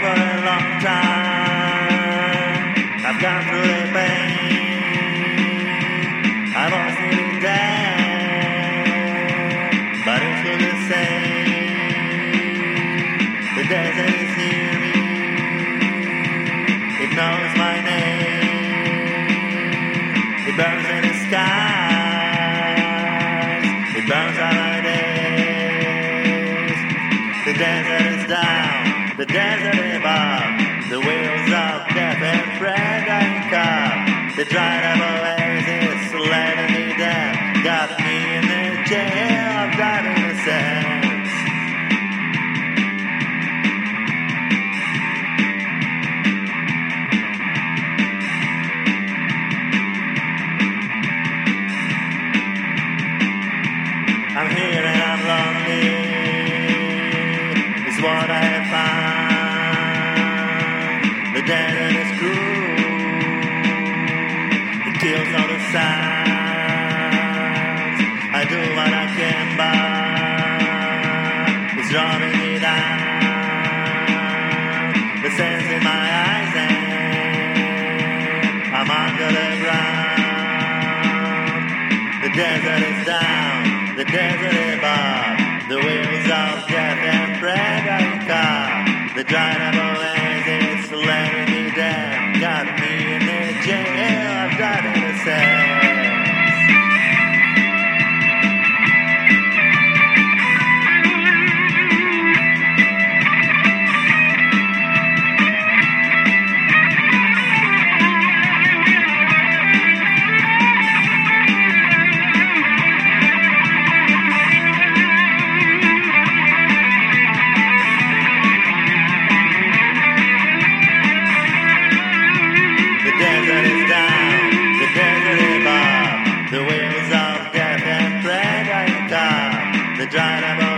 a long time. I've gone through the pain. I've but it's all the same. The desert is. It knows my name. It burns in the skies. It burns out of. The desert. The desert above. The wheels of death and bread and cup. The dried up oasis letting me down. Got me in the jail of the sense. I'm here and I'm lonely. Found. The desert is cruel. It kills the sounds. I do what I can, but it's me down. The sense in my eyes and I'm the ground. The desert is down, the desert above. The wheels of death and bread are come. The up vagina.